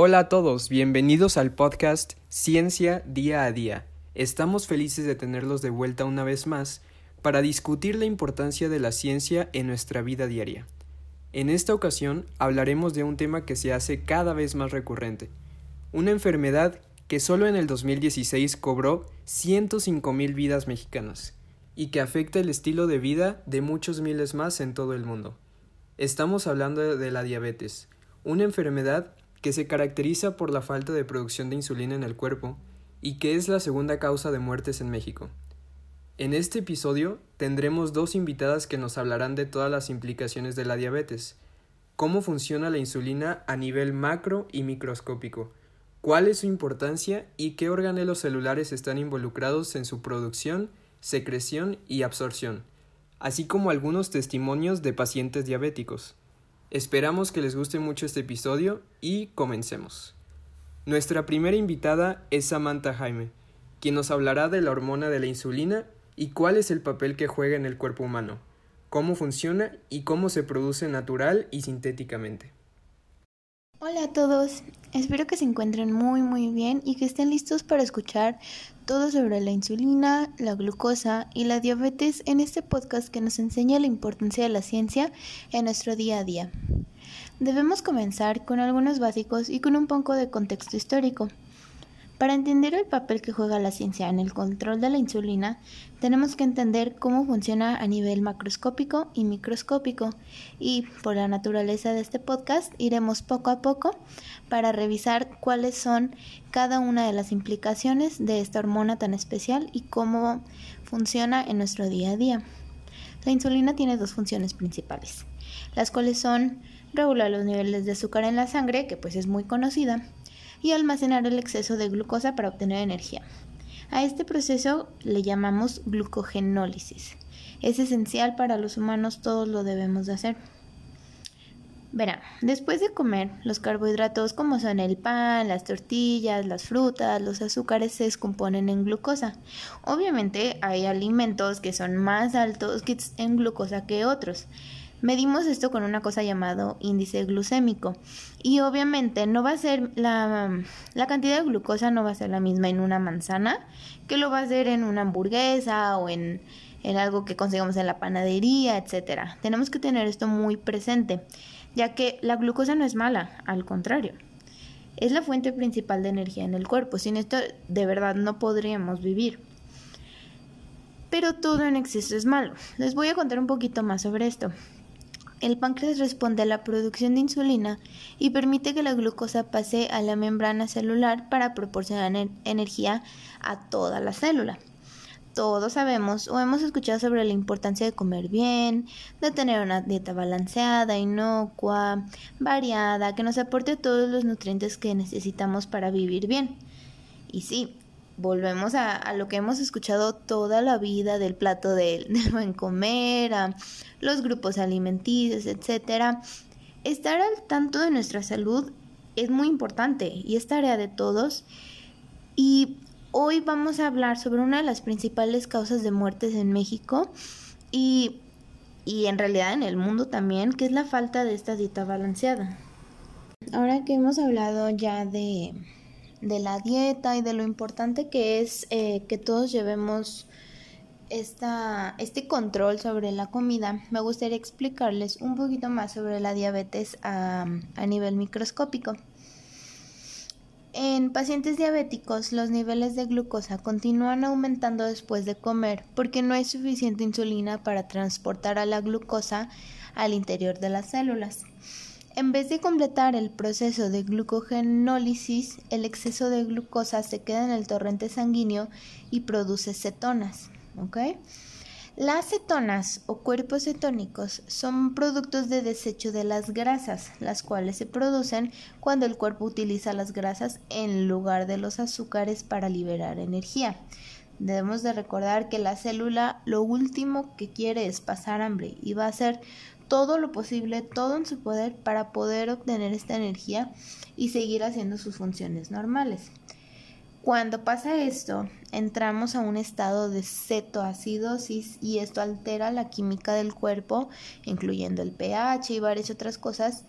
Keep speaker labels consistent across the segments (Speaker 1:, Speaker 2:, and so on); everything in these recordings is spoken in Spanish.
Speaker 1: Hola a todos, bienvenidos al podcast Ciencia Día a Día. Estamos felices de tenerlos de vuelta una vez más para discutir la importancia de la ciencia en nuestra vida diaria. En esta ocasión hablaremos de un tema que se hace cada vez más recurrente, una enfermedad que solo en el 2016 cobró 105 mil vidas mexicanas y que afecta el estilo de vida de muchos miles más en todo el mundo. Estamos hablando de la diabetes, una enfermedad que se caracteriza por la falta de producción de insulina en el cuerpo y que es la segunda causa de muertes en México. En este episodio tendremos dos invitadas que nos hablarán de todas las implicaciones de la diabetes, cómo funciona la insulina a nivel macro y microscópico, cuál es su importancia y qué organelos celulares están involucrados en su producción, secreción y absorción, así como algunos testimonios de pacientes diabéticos. Esperamos que les guste mucho este episodio y comencemos. Nuestra primera invitada es Samantha Jaime, quien nos hablará de la hormona de la insulina y cuál es el papel que juega en el cuerpo humano, cómo funciona y cómo se produce natural y sintéticamente.
Speaker 2: Hola a todos, espero que se encuentren muy muy bien y que estén listos para escuchar todo sobre la insulina, la glucosa y la diabetes en este podcast que nos enseña la importancia de la ciencia en nuestro día a día. Debemos comenzar con algunos básicos y con un poco de contexto histórico. Para entender el papel que juega la ciencia en el control de la insulina, tenemos que entender cómo funciona a nivel macroscópico y microscópico y por la naturaleza de este podcast iremos poco a poco para revisar cuáles son cada una de las implicaciones de esta hormona tan especial y cómo funciona en nuestro día a día. La insulina tiene dos funciones principales, las cuales son regular los niveles de azúcar en la sangre, que pues es muy conocida, y almacenar el exceso de glucosa para obtener energía. A este proceso le llamamos glucogenólisis. Es esencial para los humanos, todos lo debemos de hacer. Verán, después de comer, los carbohidratos como son el pan, las tortillas, las frutas, los azúcares se descomponen en glucosa. Obviamente hay alimentos que son más altos en glucosa que otros. Medimos esto con una cosa llamado índice glucémico y obviamente no va a ser la, la, cantidad de glucosa no va a ser la misma en una manzana que lo va a ser en una hamburguesa o en, en algo que conseguimos en la panadería, etcétera. Tenemos que tener esto muy presente, ya que la glucosa no es mala, al contrario. Es la fuente principal de energía en el cuerpo. Sin esto de verdad no podríamos vivir. Pero todo en exceso es malo. Les voy a contar un poquito más sobre esto. El páncreas responde a la producción de insulina y permite que la glucosa pase a la membrana celular para proporcionar energía a toda la célula. Todos sabemos o hemos escuchado sobre la importancia de comer bien, de tener una dieta balanceada, inocua, variada, que nos aporte todos los nutrientes que necesitamos para vivir bien. Y sí, volvemos a, lo que hemos escuchado toda la vida del plato del, buen comer, los grupos alimenticios, etcétera. Estar al tanto de nuestra salud es muy importante y es tarea de todos. Y hoy vamos a hablar sobre una de las principales causas de muertes en México y, y en realidad en el mundo también, que es la falta de esta dieta balanceada. Ahora que hemos hablado ya de, de la dieta y de lo importante que es eh, que todos llevemos esta, este control sobre la comida, me gustaría explicarles un poquito más sobre la diabetes a, a nivel microscópico. En pacientes diabéticos, los niveles de glucosa continúan aumentando después de comer porque no hay suficiente insulina para transportar a la glucosa al interior de las células. En vez de completar el proceso de glucogenólisis, el exceso de glucosa se queda en el torrente sanguíneo y produce cetonas. Las cetonas o cuerpos cetónicos son productos de desecho de las grasas, las cuales se producen cuando el cuerpo utiliza las grasas en lugar de los azúcares para liberar energía. Debemos de recordar que la célula lo último que quiere es pasar hambre y va a hacer todo lo posible, todo en su poder para poder obtener esta energía y seguir haciendo sus funciones normales. Cuando pasa esto, entramos a un estado de cetoacidosis y esto altera la química del cuerpo, incluyendo el pH y varias otras cosas,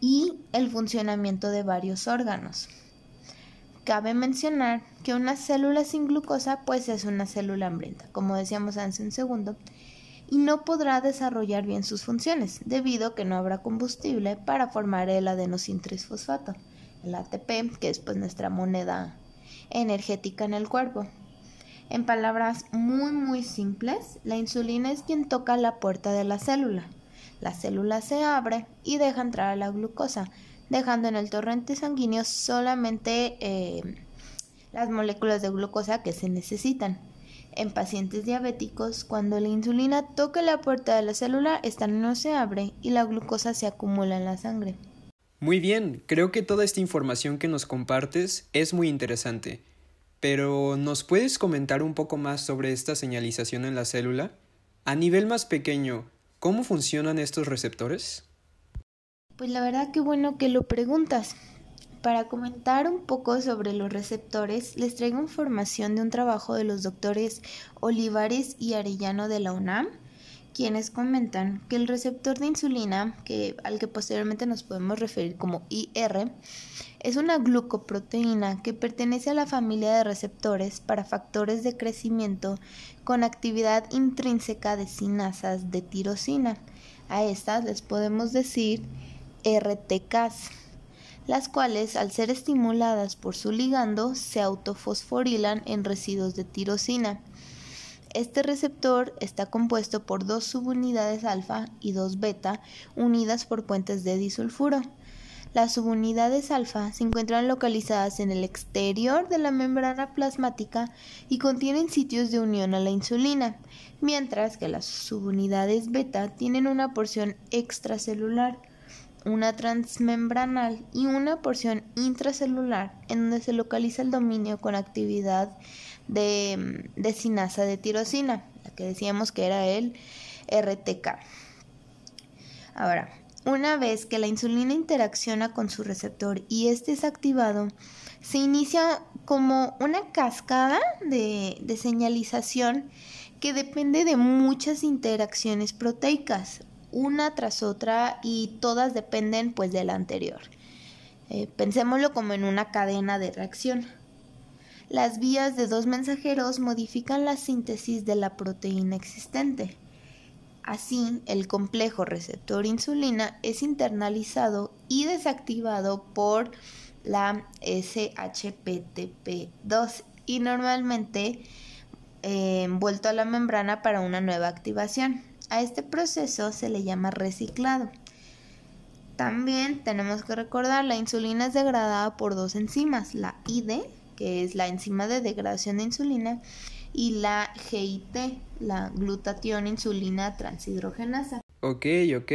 Speaker 2: y el funcionamiento de varios órganos. Cabe mencionar que una célula sin glucosa pues es una célula hambrienta, como decíamos hace un segundo, y no podrá desarrollar bien sus funciones debido a que no habrá combustible para formar el adenosintrisfosfato, el ATP, que es pues nuestra moneda energética en el cuerpo. En palabras muy muy simples, la insulina es quien toca la puerta de la célula. La célula se abre y deja entrar a la glucosa, dejando en el torrente sanguíneo solamente eh, las moléculas de glucosa que se necesitan. En pacientes diabéticos, cuando la insulina toca la puerta de la célula, esta no se abre y la glucosa se acumula en la sangre.
Speaker 1: Muy bien, creo que toda esta información que nos compartes es muy interesante. Pero, ¿nos puedes comentar un poco más sobre esta señalización en la célula? A nivel más pequeño, ¿cómo funcionan estos receptores?
Speaker 2: Pues la verdad que bueno que lo preguntas. Para comentar un poco sobre los receptores, les traigo información de un trabajo de los doctores Olivares y Arellano de la UNAM, quienes comentan que el receptor de insulina, que, al que posteriormente nos podemos referir como IR, es una glucoproteína que pertenece a la familia de receptores para factores de crecimiento con actividad intrínseca de sinasas de tirosina. A estas les podemos decir RTKs, las cuales al ser estimuladas por su ligando se autofosforilan en residuos de tirosina. Este receptor está compuesto por dos subunidades alfa y dos beta unidas por puentes de disulfuro. Las subunidades alfa se encuentran localizadas en el exterior de la membrana plasmática y contienen sitios de unión a la insulina, mientras que las subunidades beta tienen una porción extracelular una transmembranal y una porción intracelular en donde se localiza el dominio con actividad de, de sinasa de tirosina, la que decíamos que era el RTK. Ahora, una vez que la insulina interacciona con su receptor y este es activado, se inicia como una cascada de, de señalización que depende de muchas interacciones proteicas una tras otra y todas dependen pues de la anterior. Eh, pensémoslo como en una cadena de reacción. Las vías de dos mensajeros modifican la síntesis de la proteína existente. Así, el complejo receptor insulina es internalizado y desactivado por la SHPTP2 y normalmente eh, envuelto a la membrana para una nueva activación. A este proceso se le llama reciclado. También tenemos que recordar, la insulina es degradada por dos enzimas, la ID, que es la enzima de degradación de insulina, y la GIT, la glutatión insulina transhidrogenasa.
Speaker 1: Ok, ok.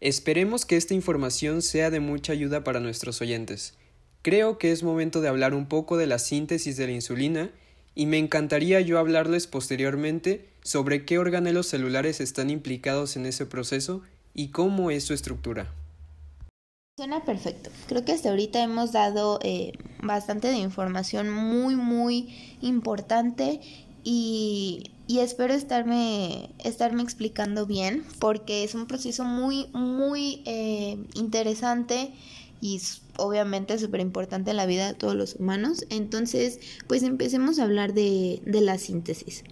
Speaker 1: Esperemos que esta información sea de mucha ayuda para nuestros oyentes. Creo que es momento de hablar un poco de la síntesis de la insulina y me encantaría yo hablarles posteriormente sobre qué organelos celulares están implicados en ese proceso y cómo es su estructura.
Speaker 2: Suena perfecto. Creo que hasta ahorita hemos dado eh, bastante de información muy, muy importante y, espero estarme, estarme explicando bien porque es un proceso muy, muy eh, interesante y obviamente súper importante en la vida de todos los humanos. Entonces, pues empecemos a hablar de, de la síntesis.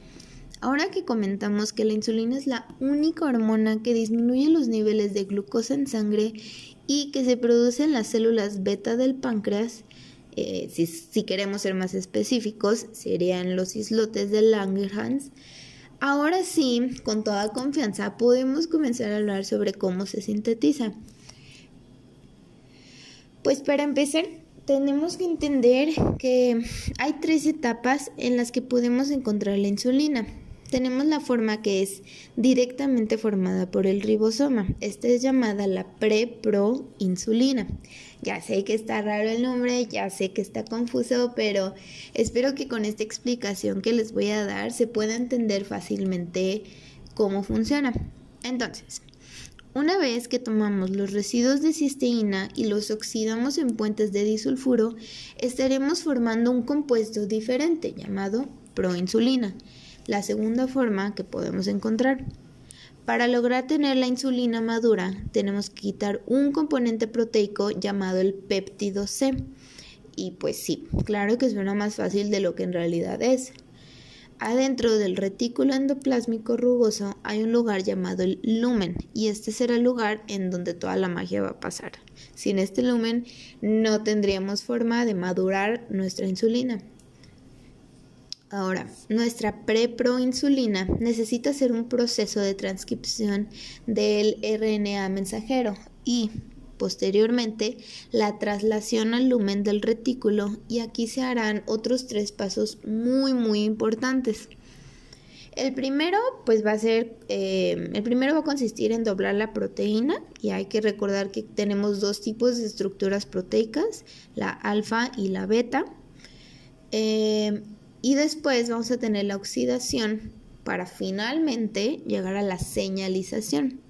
Speaker 2: Ahora que comentamos que la insulina es la única hormona que disminuye los niveles de glucosa en sangre y que se produce en las células beta del páncreas, eh, si, si, queremos ser más específicos, serían los islotes de Langerhans. Ahora sí, con toda confianza, podemos comenzar a hablar sobre cómo se sintetiza. Pues para empezar, tenemos que entender que hay tres etapas en las que podemos encontrar la insulina tenemos la forma que es directamente formada por el ribosoma. Esta es llamada la preproinsulina. Ya sé que está raro el nombre, ya sé que está confuso, pero espero que con esta explicación que les voy a dar se pueda entender fácilmente cómo funciona. Entonces, una vez que tomamos los residuos de cisteína y los oxidamos en puentes de disulfuro, estaremos formando un compuesto diferente llamado proinsulina la segunda forma que podemos encontrar. Para lograr tener la insulina madura, tenemos que quitar un componente proteico llamado el péptido C. Y pues sí, claro que suena más fácil de lo que en realidad es. Adentro del retículo endoplásmico rugoso hay un lugar llamado el lumen y este será el lugar en donde toda la magia va a pasar. Sin este lumen no tendríamos forma de madurar nuestra insulina. Ahora, nuestra preproinsulina necesita hacer un proceso de transcripción del RNA mensajero y posteriormente la traslación al lumen del retículo y aquí se harán otros tres pasos muy muy importantes. El primero, pues va a ser, eh, el primero va a consistir en doblar la proteína y hay que recordar que tenemos dos tipos de estructuras proteicas, la alfa y la beta. Eh, y después vamos a tener la oxidación para finalmente llegar a la señalización.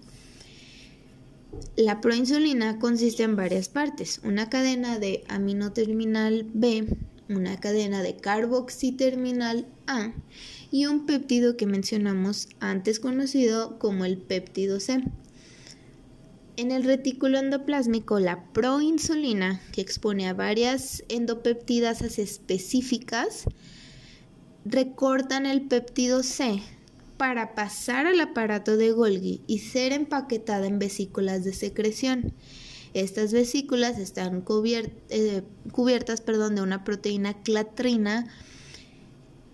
Speaker 2: La proinsulina consiste en varias partes, una cadena de aminoterminal B, una cadena de carboxiterminal A y un péptido que mencionamos antes conocido como el péptido C. En el retículo endoplásmico, la proinsulina, que expone a varias endopeptidas específicas, recortan el péptido C para pasar al aparato de Golgi y ser empaquetada en vesículas de secreción. Estas vesículas están eh, cubiertas perdón, de una proteína clatrina.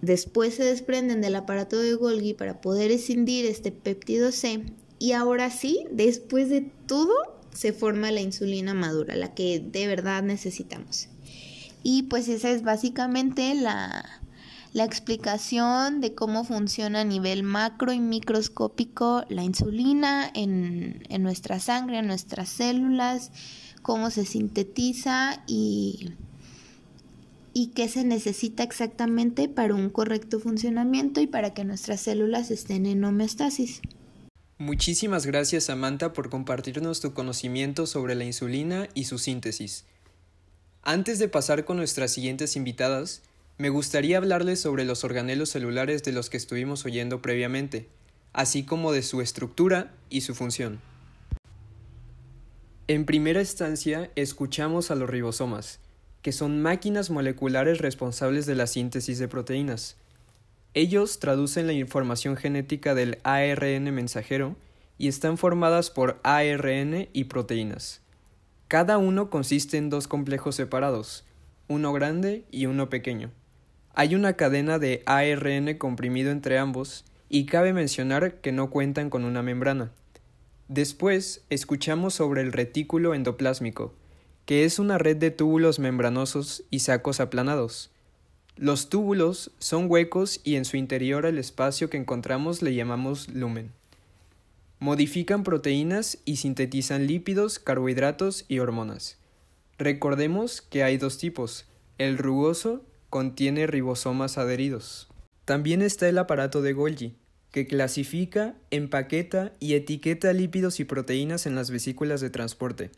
Speaker 2: Después se desprenden del aparato de Golgi para poder escindir este péptido C. Y ahora sí, después de todo, se forma la insulina madura, la que de verdad necesitamos. Y pues esa es básicamente la, la explicación de cómo funciona a nivel macro y microscópico la insulina en, nuestra sangre, en nuestras células, cómo se sintetiza y, y qué se necesita exactamente para un correcto funcionamiento y para que nuestras células estén en homeostasis.
Speaker 1: Muchísimas gracias Samantha por compartirnos tu conocimiento sobre la insulina y su síntesis. Antes de pasar con nuestras siguientes invitadas, me gustaría hablarles sobre los organelos celulares de los que estuvimos oyendo previamente, así como de su estructura y su función. En primera instancia, escuchamos a los ribosomas, que son máquinas moleculares responsables de la síntesis de proteínas. Ellos traducen la información genética del ARN mensajero y están formadas por ARN y proteínas. Cada uno consiste en dos complejos separados, uno grande y uno pequeño. Hay una cadena de ARN comprimido entre ambos y cabe mencionar que no cuentan con una membrana. Después escuchamos sobre el retículo endoplásmico, que es una red de túbulos membranosos y sacos aplanados. Los túbulos son huecos y en su interior el espacio que encontramos le llamamos lumen. Modifican proteínas y sintetizan lípidos, carbohidratos y hormonas. Recordemos que hay dos tipos, el rugoso contiene ribosomas adheridos. También está el aparato de Golgi, que clasifica, empaqueta y etiqueta lípidos y proteínas en las vesículas de transporte.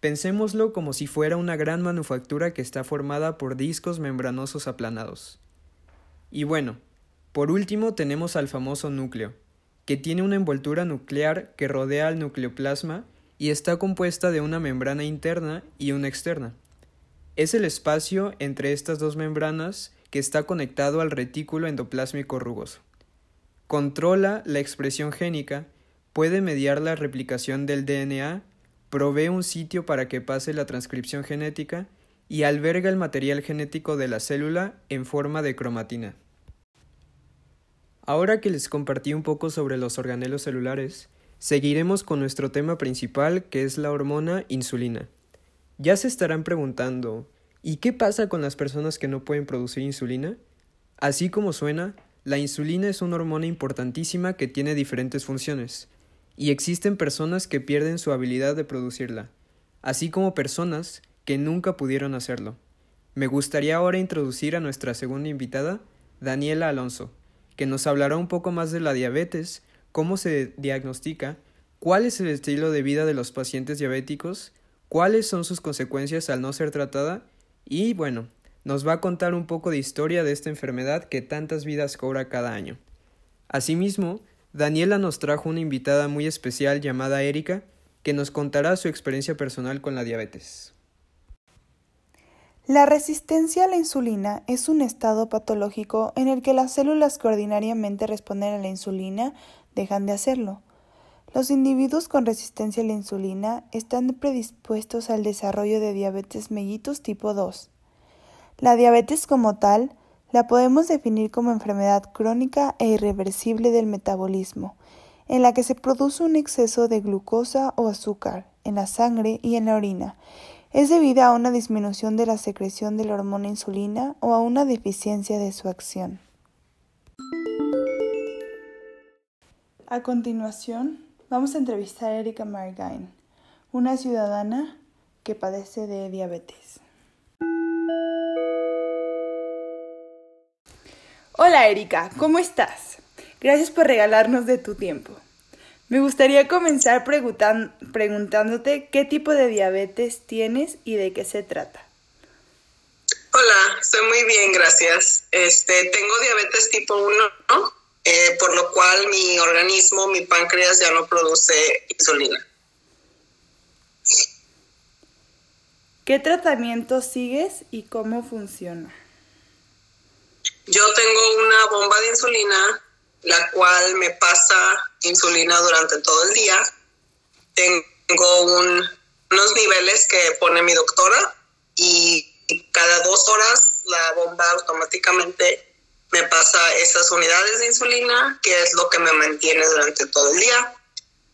Speaker 1: Pensémoslo como si fuera una gran manufactura que está formada por discos membranosos aplanados. Y bueno, por último tenemos al famoso núcleo, que tiene una envoltura nuclear que rodea al nucleoplasma y está compuesta de una membrana interna y una externa. Es el espacio entre estas dos membranas que está conectado al retículo endoplásmico rugoso. Controla la expresión génica, puede mediar la replicación del DNA, provee un sitio para que pase la transcripción genética y alberga el material genético de la célula en forma de cromatina. Ahora que les compartí un poco sobre los organelos celulares, seguiremos con nuestro tema principal que es la hormona insulina. Ya se estarán preguntando, ¿y qué pasa con las personas que no pueden producir insulina? Así como suena, la insulina es una hormona importantísima que tiene diferentes funciones, y existen personas que pierden su habilidad de producirla, así como personas que nunca pudieron hacerlo. Me gustaría ahora introducir a nuestra segunda invitada, Daniela Alonso, que nos hablará un poco más de la diabetes, cómo se diagnostica, cuál es el estilo de vida de los pacientes diabéticos cuáles son sus consecuencias al no ser tratada y bueno, nos va a contar un poco de historia de esta enfermedad que tantas vidas cobra cada año. Asimismo, Daniela nos trajo una invitada muy especial llamada Erika, que nos contará su experiencia personal con la diabetes.
Speaker 3: La resistencia a la insulina es un estado patológico en el que las células que ordinariamente responden a la insulina dejan de hacerlo. Los individuos con resistencia a la insulina están predispuestos al desarrollo de diabetes mellitus tipo 2. La diabetes como tal la podemos definir como enfermedad crónica e irreversible del metabolismo, en la que se produce un exceso de glucosa o azúcar en la sangre y en la orina. Es debida a una disminución de la secreción de la hormona insulina o a una deficiencia de su acción. A continuación, vamos a entrevistar a Erika Margain, una ciudadana que padece de diabetes. Hola Erika, ¿cómo estás? Gracias por regalarnos de tu tiempo. Me gustaría comenzar preguntándote qué tipo de diabetes tienes y de qué se trata.
Speaker 4: Hola, estoy muy bien, gracias. Este, tengo diabetes tipo 1, ¿no? Eh, por lo cual mi organismo, mi páncreas ya no produce insulina.
Speaker 3: ¿Qué tratamiento sigues y cómo funciona?
Speaker 4: Yo tengo una bomba de insulina, la cual me pasa insulina durante todo el día. Tengo unos niveles que pone mi doctora y cada dos horas la bomba automáticamente me pasa esas unidades de insulina, que es lo que me mantiene durante todo el día.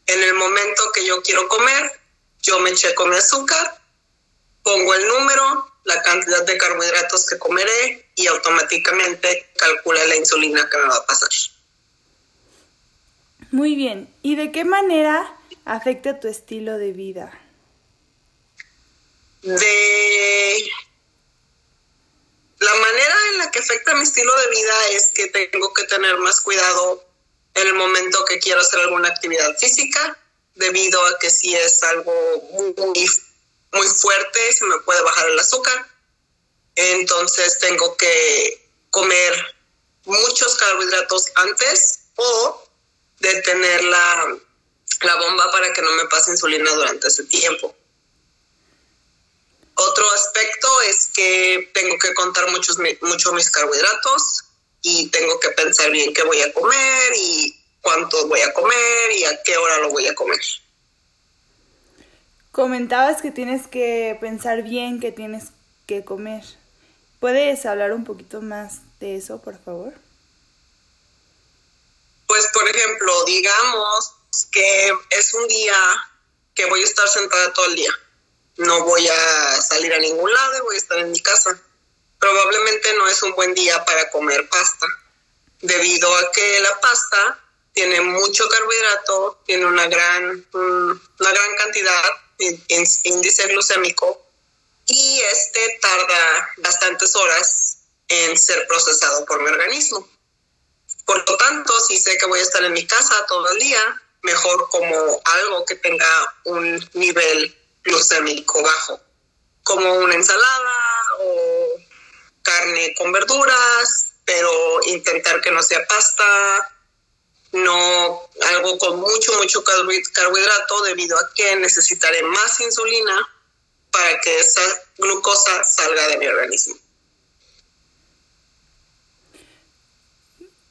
Speaker 4: En el momento que yo quiero comer, yo me checo mi azúcar, pongo el número, la cantidad de carbohidratos que comeré y automáticamente calcula la insulina que me va a pasar.
Speaker 3: Muy bien. ¿Y de qué manera afecta tu estilo de vida?
Speaker 4: De la manera en la que afecta mi estilo de vida es que tengo que tener más cuidado en el momento que quiero hacer alguna actividad física, debido a que si es algo muy, muy fuerte, se me puede bajar el azúcar. Entonces tengo que comer muchos carbohidratos antes o detener la, la bomba para que no me pase insulina durante ese tiempo. Otro aspecto es que tengo que contar muchos, mucho mis carbohidratos y tengo que pensar bien qué voy a comer y cuánto voy a comer y a qué hora lo voy a comer.
Speaker 3: Comentabas que tienes que pensar bien qué tienes que comer. ¿Puedes hablar un poquito más de eso, por favor?
Speaker 4: Pues, por ejemplo, digamos que es un día que voy a estar sentada todo el día no voy a salir a ningún lado y voy a estar en mi casa. Probablemente no es un buen día para comer pasta, debido a que la pasta tiene mucho carbohidrato, tiene una gran, una gran cantidad de índice glucémico y este tarda bastantes horas en ser procesado por mi organismo. Por lo tanto, si sé que voy a estar en mi casa todo el día, mejor como algo que tenga un nivel glucémico bajo, como una ensalada o carne con verduras, pero intentar que no sea pasta, no algo con mucho, mucho carbohidrato debido a que necesitaré más insulina para que esa glucosa salga de mi organismo.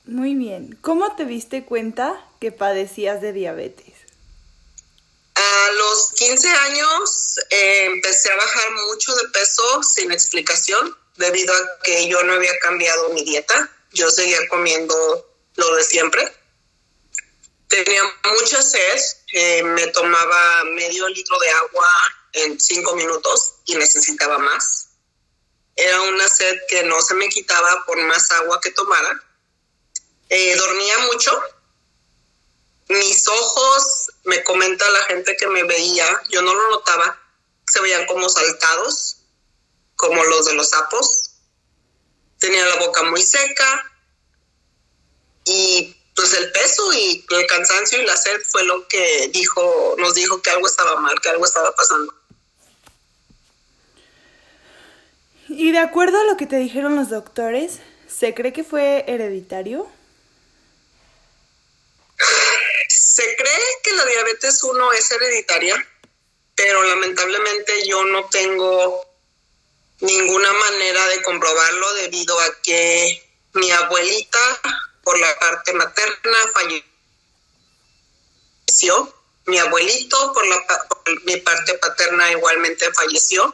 Speaker 3: Muy bien. ¿Cómo te diste cuenta que padecías de diabetes?
Speaker 4: A los 15 años eh, empecé a bajar mucho de peso sin explicación debido a que yo no había cambiado mi dieta. Yo seguía comiendo lo de siempre. Tenía mucha sed, eh, me tomaba medio litro de agua en cinco minutos y necesitaba más. Era una sed que no se me quitaba por más agua que tomara. Eh, dormía mucho, mis ojos, me comenta la gente que me veía, yo no lo notaba, se veían como saltados, como los de los sapos. Tenía la boca muy seca y pues el peso y el cansancio y la sed fue lo que dijo, nos dijo que algo estaba mal, que algo estaba pasando.
Speaker 3: Y de acuerdo a lo que te dijeron los doctores, ¿se cree que fue hereditario?
Speaker 4: Se cree que la diabetes 1 es hereditaria, pero lamentablemente yo no tengo ninguna manera de comprobarlo debido a que mi abuelita por la parte materna falleció, mi abuelito por, la, mi parte paterna igualmente falleció.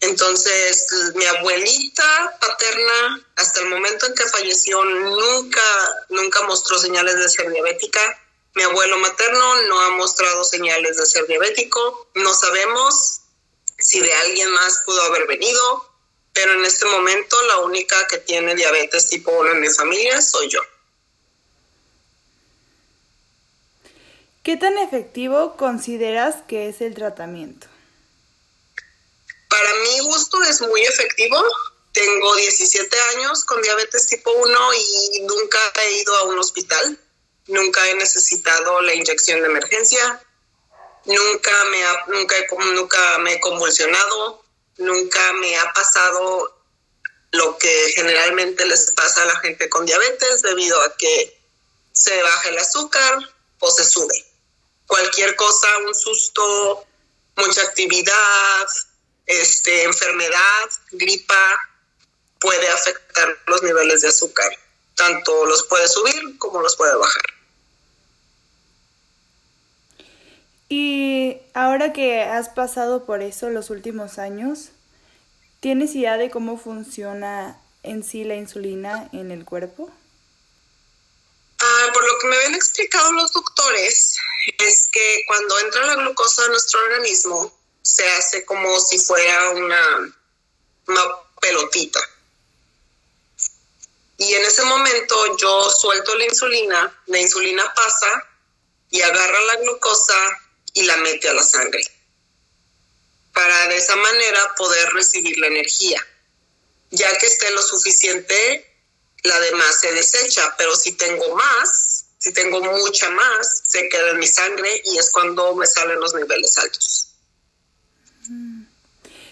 Speaker 4: Entonces, mi abuelita paterna, hasta el momento en que falleció, nunca, nunca mostró señales de ser diabética. Mi abuelo materno no ha mostrado señales de ser diabético. No sabemos si de alguien más pudo haber venido pero en este momento la única que tiene diabetes tipo 1 en mi familia soy yo.
Speaker 3: ¿Qué tan efectivo consideras que es el tratamiento?
Speaker 4: Para mi gusto es muy efectivo. Tengo 17 años con diabetes tipo 1 y nunca he ido a un hospital. Nunca he necesitado la inyección de emergencia. Nunca me, nunca, nunca me he convulsionado nunca me ha pasado lo que generalmente les pasa a la gente con diabetes debido a que se baja el azúcar o se sube. Cualquier cosa, un susto, mucha actividad, este, enfermedad, gripa, puede afectar los niveles de azúcar. Tanto los puede subir como los puede bajar.
Speaker 3: Y ahora que has pasado por eso los últimos años, ¿tienes idea de cómo funciona en sí la insulina en el cuerpo?
Speaker 4: Ah, por lo que me habían explicado los doctores, es que cuando entra la glucosa a nuestro organismo, se hace como si fuera una, una pelotita. Y en ese momento yo suelto la insulina, la insulina pasa y agarra la glucosa y la mete a la sangre para de esa manera poder recibir la energía. Ya que esté lo suficiente, la demás se desecha, pero si tengo más, si tengo mucha más, se queda en mi sangre y es cuando me salen los niveles altos.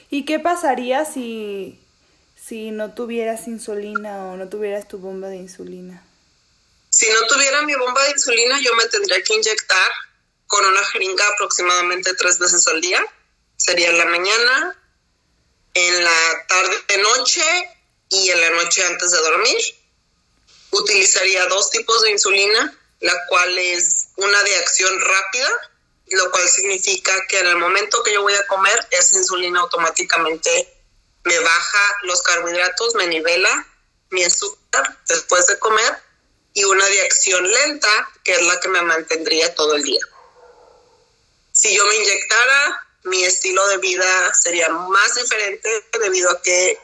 Speaker 3: ¿Y qué pasaría si, si no tuvieras insulina o no tuvieras tu bomba de insulina?
Speaker 4: Si no tuviera mi bomba de insulina, yo me tendría que inyectar con una jeringa aproximadamente tres veces al día. Sería en la mañana, en la tarde de noche y en la noche antes de dormir. Utilizaría dos tipos de insulina, la cual es una de acción rápida, lo cual significa que en el momento que yo voy a comer, esa insulina automáticamente me baja los carbohidratos, me nivela mi azúcar después de comer, y una de acción lenta, que es la que me mantendría todo el día si yo me inyectara, mi estilo de vida sería más diferente debido a que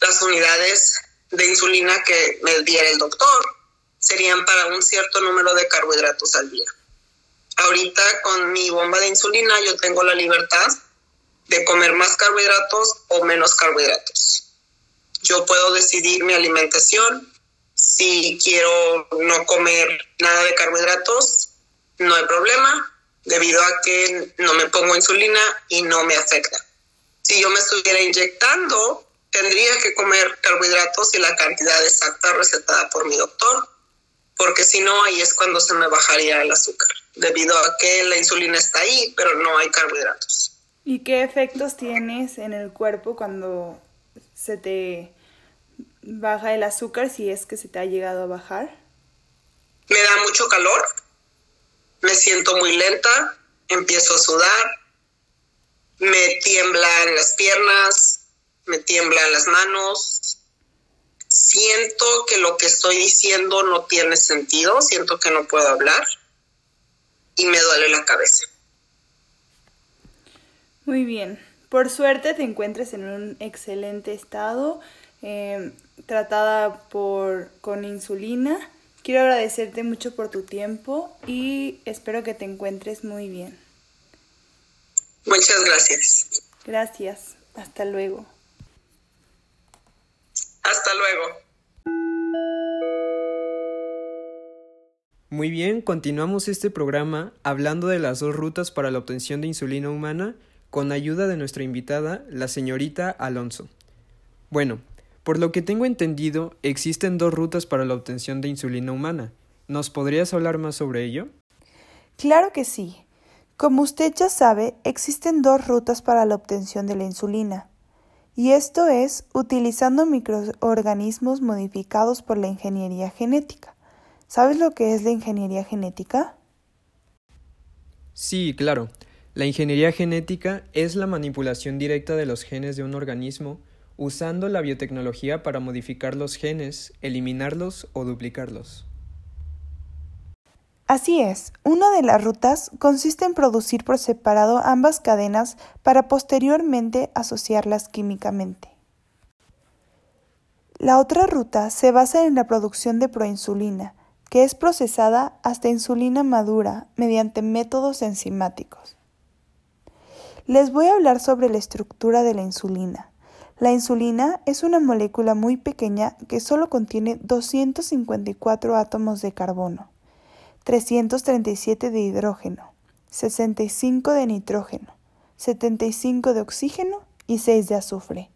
Speaker 4: las unidades de insulina que me diera el doctor serían para un cierto número de carbohidratos al día. Ahorita con mi bomba de insulina yo tengo la libertad de comer más carbohidratos o menos carbohidratos. Yo puedo decidir mi alimentación. Si quiero no comer nada de carbohidratos, no hay problema debido a que no me pongo insulina y no me afecta. Si yo me estuviera inyectando, tendría que comer carbohidratos y la cantidad exacta recetada por mi doctor, porque si no, ahí es cuando se me bajaría el azúcar, debido a que la insulina está ahí, pero no hay carbohidratos.
Speaker 3: ¿Y qué efectos tienes en el cuerpo cuando se te baja el azúcar, si es que se te ha llegado a bajar?
Speaker 4: Me da mucho calor, me siento muy lenta, empiezo a sudar, me tiemblan las piernas, me tiemblan las manos, siento que lo que estoy diciendo no tiene sentido, siento que no puedo hablar y me duele la cabeza.
Speaker 3: Muy bien, por suerte te encuentres en un excelente estado, eh, tratada por, con insulina Quiero agradecerte mucho por tu tiempo y espero que te encuentres muy bien.
Speaker 4: Muchas gracias.
Speaker 3: Gracias. Hasta luego.
Speaker 4: Hasta luego.
Speaker 1: Muy bien, continuamos este programa hablando de las dos rutas para la obtención de insulina humana con ayuda de nuestra invitada, la señorita Alonso. Bueno, por lo que tengo entendido, existen dos rutas para la obtención de insulina humana. ¿Nos podrías hablar más sobre ello?
Speaker 3: Claro que sí. Como usted ya sabe, existen dos rutas para la obtención de la insulina, y esto es utilizando microorganismos modificados por la ingeniería genética. ¿Sabes lo que es la ingeniería genética?
Speaker 1: Sí, claro. La ingeniería genética es la manipulación directa de los genes de un organismo usando la biotecnología para modificar los genes, eliminarlos o duplicarlos.
Speaker 3: Así es, una de las rutas consiste en producir por separado ambas cadenas para posteriormente asociarlas químicamente. La otra ruta se basa en la producción de proinsulina, que es procesada hasta insulina madura mediante métodos enzimáticos. Les voy a hablar sobre la estructura de la insulina. La insulina es una molécula muy pequeña que solo contiene 254 átomos de carbono. 337 de hidrógeno, 65 de nitrógeno, 75 de oxígeno y 6 de azufre.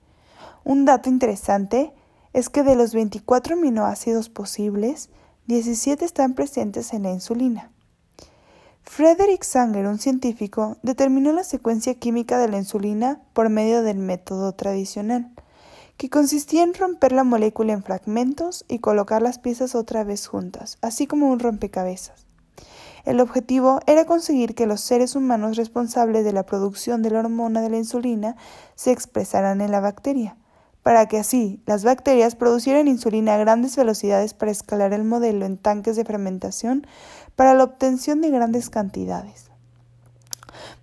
Speaker 3: Un dato interesante es que de los 24 aminoácidos posibles, 17 están presentes en la insulina. Frederick Sanger, un científico, determinó la secuencia química de la insulina por medio del método tradicional, que consistía en romper la molécula en fragmentos y colocar las piezas otra vez juntas, así como un rompecabezas. El objetivo era conseguir que los seres humanos responsables de la producción de la hormona de la insulina se expresaran en la bacteria, para que así las bacterias producieran insulina a grandes velocidades para escalar el modelo en tanques de fermentación para la obtención de grandes cantidades.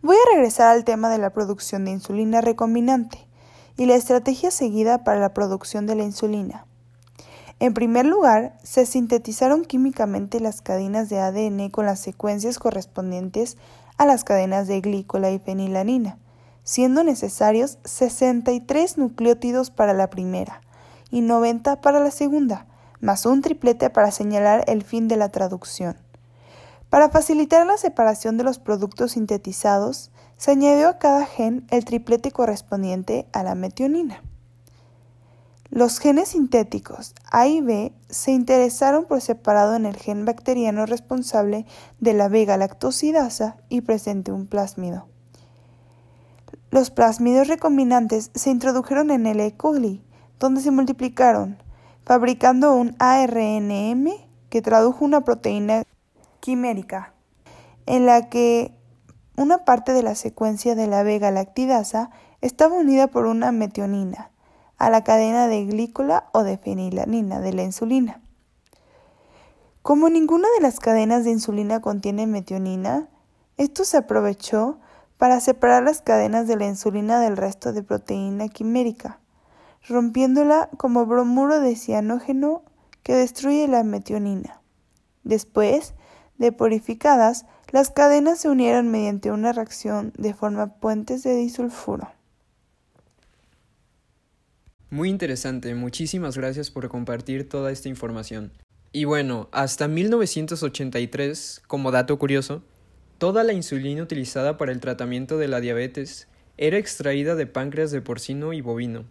Speaker 3: Voy a regresar al tema de la producción de insulina recombinante y la estrategia seguida para la producción de la insulina. En primer lugar, se sintetizaron químicamente las cadenas de ADN con las secuencias correspondientes a las cadenas de glícola y fenilanina, siendo necesarios 63 nucleótidos para la primera y 90 para la segunda, más un triplete para señalar el fin de la traducción. Para facilitar la separación de los productos sintetizados, se añadió a cada gen el triplete correspondiente a la metionina. Los genes sintéticos A y B se interesaron por separado en el gen bacteriano responsable de la vega-lactosidasa y presente un plásmido. Los plásmidos recombinantes se introdujeron en el E. coli, donde se multiplicaron, fabricando un ARNM que tradujo una proteína quimérica, en la que una parte de la secuencia de la vega lactidasa estaba unida por una metionina a la cadena de glícola o de fenilanina de la insulina. Como ninguna de las cadenas de insulina contiene metionina, esto se aprovechó para separar las cadenas de la insulina del resto de proteína quimérica, rompiéndola como bromuro de cianógeno que destruye la metionina. Después de purificadas, las cadenas se unieron mediante una reacción de forma puentes de disulfuro.
Speaker 1: Muy interesante, muchísimas gracias por compartir toda esta información. Y bueno, hasta 1983, como dato curioso, toda la insulina utilizada para el tratamiento de la diabetes era extraída de páncreas de porcino y bovino.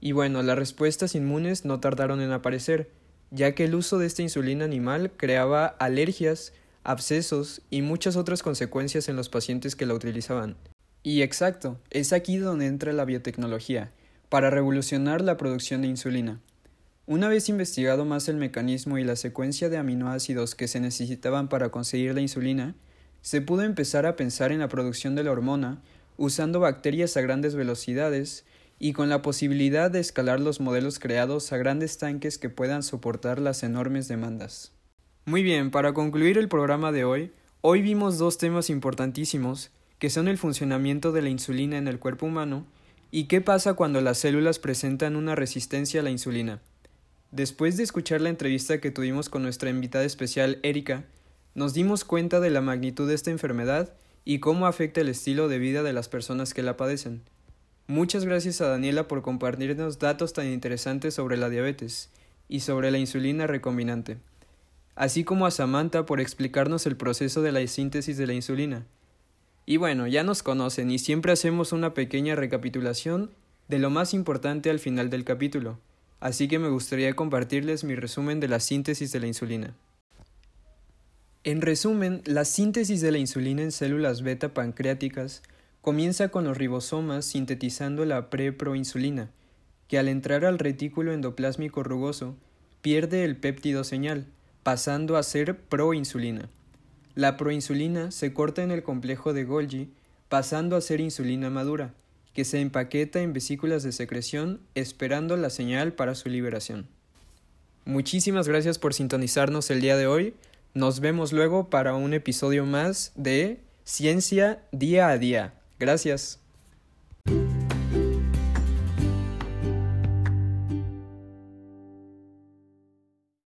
Speaker 1: Y bueno, las respuestas inmunes no tardaron en aparecer, ya que el uso de esta insulina animal creaba alergias, abscesos y muchas otras consecuencias en los pacientes que la utilizaban. Y exacto, es aquí donde entra la biotecnología, para revolucionar la producción de insulina. Una vez investigado más el mecanismo y la secuencia de aminoácidos que se necesitaban para conseguir la insulina, se pudo empezar a pensar en la producción de la hormona usando bacterias a grandes velocidades y con la posibilidad de escalar los modelos creados a grandes tanques que puedan soportar las enormes demandas. Muy bien, para concluir el programa de hoy, hoy vimos dos temas importantísimos, que son el funcionamiento de la insulina en el cuerpo humano y qué pasa cuando las células presentan una resistencia a la insulina. Después de escuchar la entrevista que tuvimos con nuestra invitada especial Erika, nos dimos cuenta de la magnitud de esta enfermedad y cómo afecta el estilo de vida de las personas que la padecen. Muchas gracias a Daniela por compartirnos datos tan interesantes sobre la diabetes y sobre la insulina recombinante así como a Samantha por explicarnos el proceso de la síntesis de la insulina. Y bueno, ya nos conocen y siempre hacemos una pequeña recapitulación de lo más importante al final del capítulo, así que me gustaría compartirles mi resumen de la síntesis de la insulina. En resumen, la síntesis de la insulina en células beta pancreáticas comienza con los ribosomas sintetizando la preproinsulina, que al entrar al retículo endoplásmico rugoso pierde el péptido señal, pasando a ser proinsulina. La proinsulina se corta en el complejo de Golgi, pasando a ser insulina madura, que se empaqueta en vesículas de secreción esperando la señal para su liberación. Muchísimas gracias por sintonizarnos el día de hoy. Nos vemos luego para un episodio más de Ciencia Día a Día. Gracias.